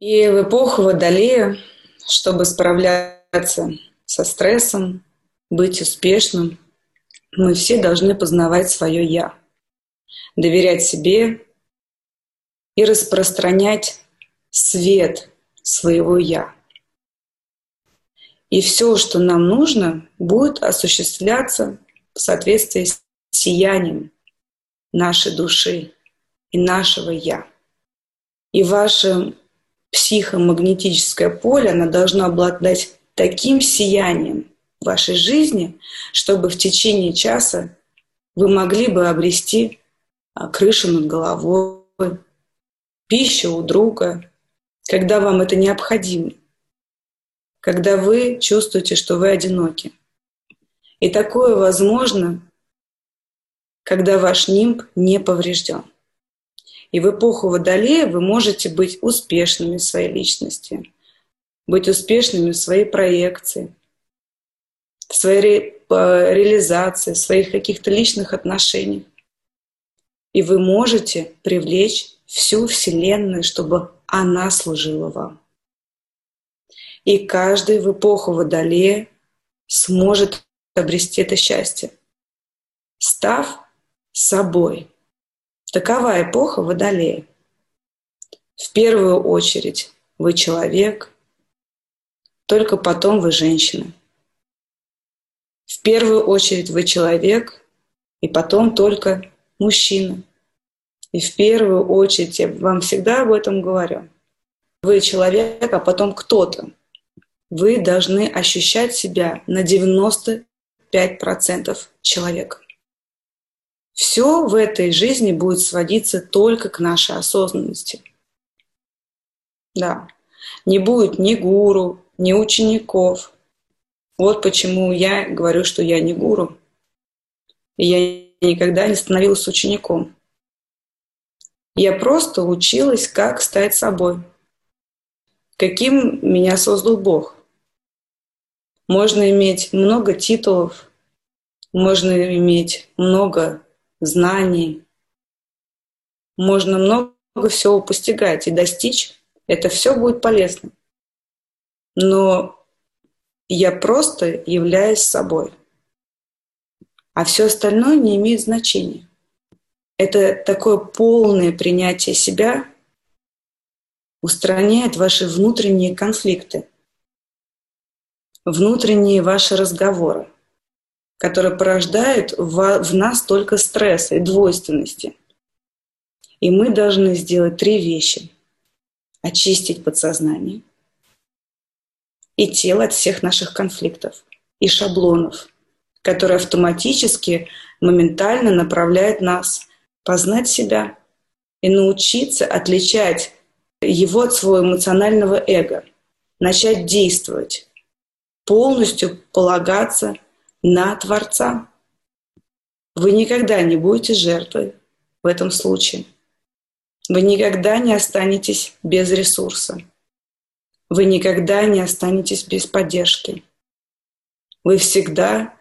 И в эпоху Водолея, чтобы справляться со стрессом, быть успешным, мы все должны познавать свое «я», доверять себе и распространять свет своего «я». И все, что нам нужно, будет осуществляться в соответствии с сиянием нашей души и нашего «я». И ваше психомагнетическое поле, оно должно обладать таким сиянием в вашей жизни, чтобы в течение часа вы могли бы обрести а, крышу над головой, пищу у друга, когда вам это необходимо, когда вы чувствуете, что вы одиноки. И такое возможно, когда ваш нимб не поврежден. И в эпоху Водолея вы можете быть успешными в своей личности, быть успешными в своей проекции, в своей ре реализации, в своих каких-то личных отношениях. И вы можете привлечь всю Вселенную, чтобы она служила вам. И каждый в эпоху Водолея сможет обрести это счастье, став собой – Такова эпоха Водолея. В первую очередь вы человек, только потом вы женщина. В первую очередь вы человек, и потом только мужчина. И в первую очередь я вам всегда об этом говорю. Вы человек, а потом кто-то. Вы должны ощущать себя на 95% человеком. Все в этой жизни будет сводиться только к нашей осознанности. Да. Не будет ни гуру, ни учеников. Вот почему я говорю, что я не гуру. И я никогда не становилась учеником. Я просто училась, как стать собой. Каким меня создал Бог. Можно иметь много титулов, можно иметь много знаний. Можно много всего постигать и достичь. Это все будет полезно. Но я просто являюсь собой. А все остальное не имеет значения. Это такое полное принятие себя устраняет ваши внутренние конфликты, внутренние ваши разговоры которые порождают в, нас только стресс и двойственности. И мы должны сделать три вещи. Очистить подсознание и тело от всех наших конфликтов и шаблонов, которые автоматически, моментально направляют нас познать себя и научиться отличать его от своего эмоционального эго, начать действовать, полностью полагаться на Творца. Вы никогда не будете жертвой в этом случае. Вы никогда не останетесь без ресурса. Вы никогда не останетесь без поддержки. Вы всегда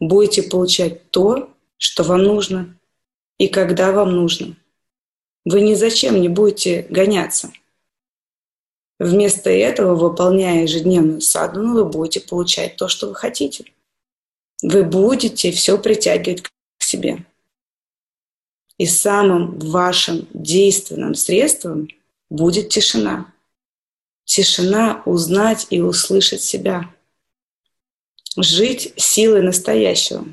будете получать то, что вам нужно и когда вам нужно. Вы ни зачем не будете гоняться. Вместо этого, выполняя ежедневную садхану, вы будете получать то, что вы хотите вы будете все притягивать к себе. И самым вашим действенным средством будет тишина. Тишина узнать и услышать себя. Жить силой настоящего.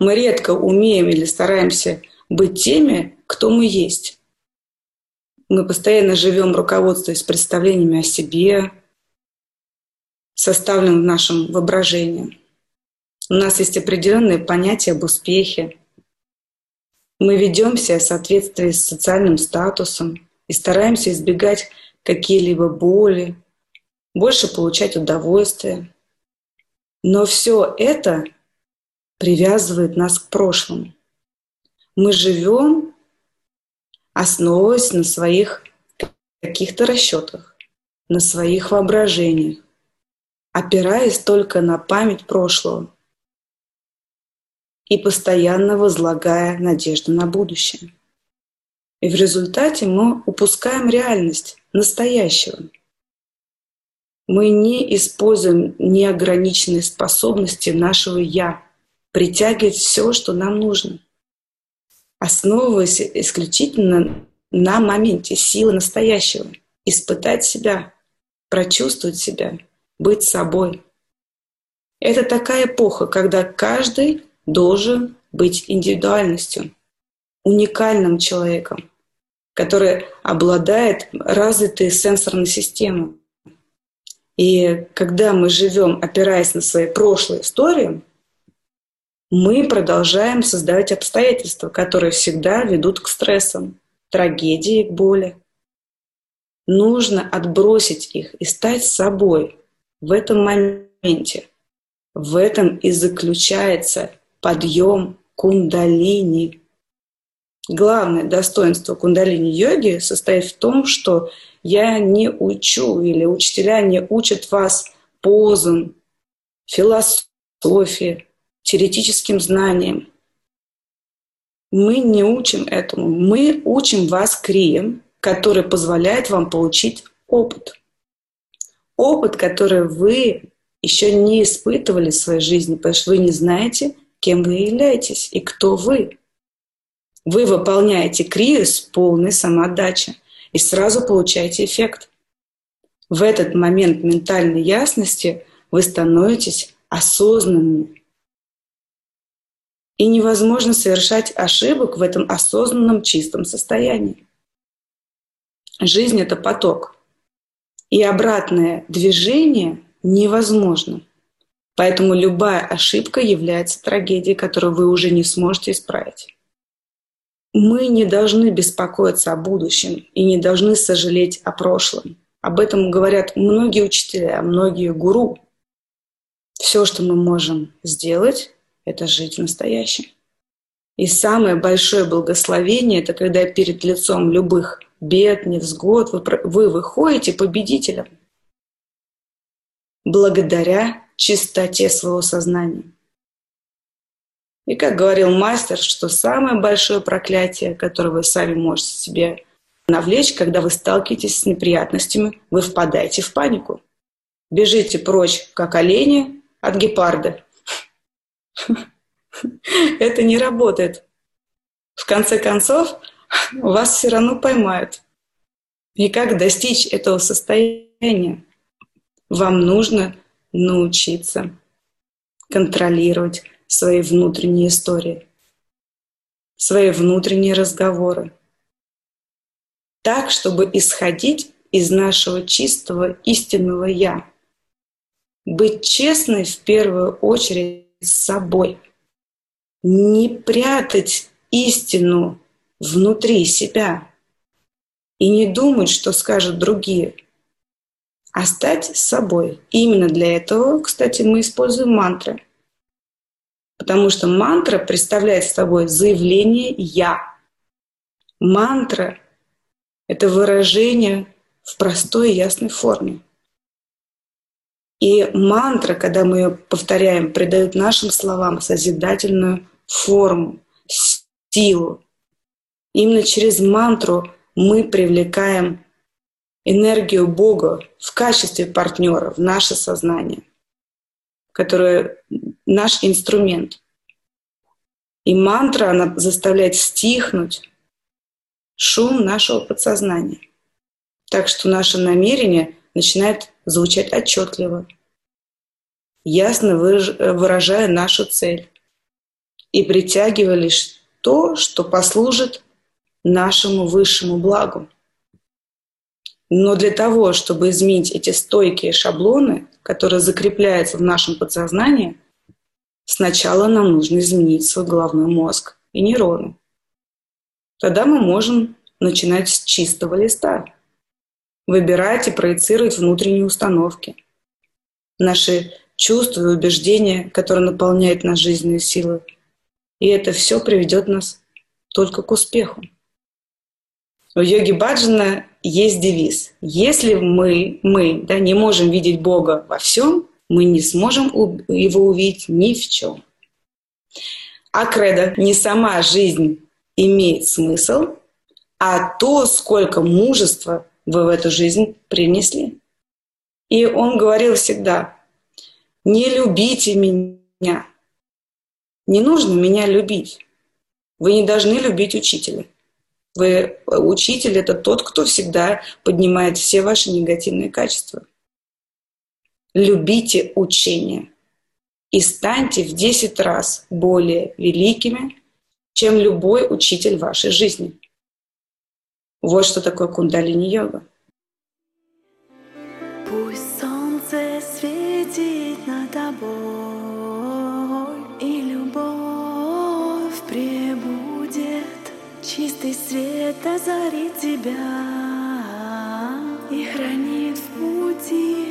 Мы редко умеем или стараемся быть теми, кто мы есть. Мы постоянно живем руководствуясь представлениями о себе, составленным в нашем воображении. У нас есть определенные понятия об успехе. Мы ведемся в соответствии с социальным статусом и стараемся избегать какие-либо боли, больше получать удовольствие. Но все это привязывает нас к прошлому. Мы живем, основываясь на своих каких-то расчетах, на своих воображениях, опираясь только на память прошлого и постоянно возлагая надежду на будущее. И в результате мы упускаем реальность настоящего. Мы не используем неограниченные способности нашего «я» притягивать все, что нам нужно, основываясь исключительно на моменте силы настоящего, испытать себя, прочувствовать себя, быть собой. Это такая эпоха, когда каждый должен быть индивидуальностью, уникальным человеком, который обладает развитой сенсорной системой. И когда мы живем, опираясь на свои прошлые истории, мы продолжаем создавать обстоятельства, которые всегда ведут к стрессам, трагедии, к боли. Нужно отбросить их и стать собой в этом моменте. В этом и заключается подъем кундалини. Главное достоинство кундалини-йоги состоит в том, что я не учу или учителя не учат вас позам, философии, теоретическим знаниям. Мы не учим этому. Мы учим вас крием, который позволяет вам получить опыт. Опыт, который вы еще не испытывали в своей жизни, потому что вы не знаете, кем вы являетесь и кто вы. Вы выполняете крию с полной самоотдачей и сразу получаете эффект. В этот момент ментальной ясности вы становитесь осознанными. И невозможно совершать ошибок в этом осознанном чистом состоянии. Жизнь — это поток. И обратное движение невозможно. Поэтому любая ошибка является трагедией, которую вы уже не сможете исправить. Мы не должны беспокоиться о будущем и не должны сожалеть о прошлом. Об этом говорят многие учителя, многие гуру. Все, что мы можем сделать, это жить в настоящем. И самое большое благословение – это когда перед лицом любых бед, невзгод вы, вы выходите победителем благодаря чистоте своего сознания. И как говорил мастер, что самое большое проклятие, которое вы сами можете себе навлечь, когда вы сталкиваетесь с неприятностями, вы впадаете в панику. Бежите прочь, как олени, от гепарда. Это не работает. В конце концов, вас все равно поймают. И как достичь этого состояния? Вам нужно научиться контролировать свои внутренние истории, свои внутренние разговоры. Так, чтобы исходить из нашего чистого истинного «я». Быть честной в первую очередь с собой. Не прятать истину внутри себя и не думать, что скажут другие, а стать собой. И именно для этого, кстати, мы используем мантры – Потому что мантра представляет собой заявление «я». Мантра — это выражение в простой и ясной форме. И мантра, когда мы ее повторяем, придает нашим словам созидательную форму, силу. Именно через мантру мы привлекаем энергию Бога в качестве партнера в наше сознание, которое наш инструмент. И мантра, она заставляет стихнуть шум нашего подсознания. Так что наше намерение начинает звучать отчетливо, ясно выражая нашу цель и притягивая лишь то, что послужит нашему высшему благу. Но для того, чтобы изменить эти стойкие шаблоны, которые закрепляются в нашем подсознании – Сначала нам нужно изменить свой головной мозг и нейроны. Тогда мы можем начинать с чистого листа. Выбирать и проецировать внутренние установки. Наши чувства и убеждения, которые наполняют нас жизненные силы. И это все приведет нас только к успеху. У йоги Баджана есть девиз. Если мы, мы да, не можем видеть Бога во всем, мы не сможем его увидеть ни в чем. А кредо «не сама жизнь имеет смысл», а то, сколько мужества вы в эту жизнь принесли. И он говорил всегда, не любите меня. Не нужно меня любить. Вы не должны любить учителя. Вы, учитель – это тот, кто всегда поднимает все ваши негативные качества. Любите учение и станьте в 10 раз более великими, чем любой учитель вашей жизни. Вот что такое кундалини-йога. Пусть солнце светит над тобой, и любовь чистый свет озарит тебя и хранит в пути.